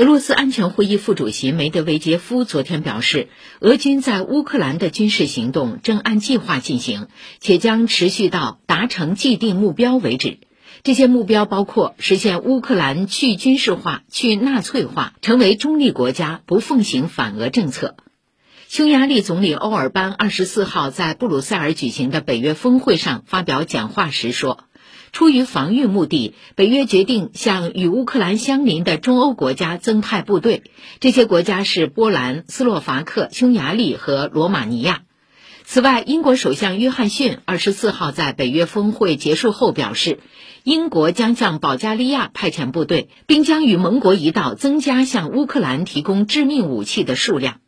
俄罗斯安全会议副主席梅德韦杰夫昨天表示，俄军在乌克兰的军事行动正按计划进行，且将持续到达成既定目标为止。这些目标包括实现乌克兰去军事化、去纳粹化，成为中立国家，不奉行反俄政策。匈牙利总理欧尔班二十四号在布鲁塞尔举行的北约峰会上发表讲话时说。出于防御目的，北约决定向与乌克兰相邻的中欧国家增派部队。这些国家是波兰、斯洛伐克、匈牙利和罗马尼亚。此外，英国首相约翰逊二十四号在北约峰会结束后表示，英国将向保加利亚派遣部队，并将与盟国一道增加向乌克兰提供致命武器的数量。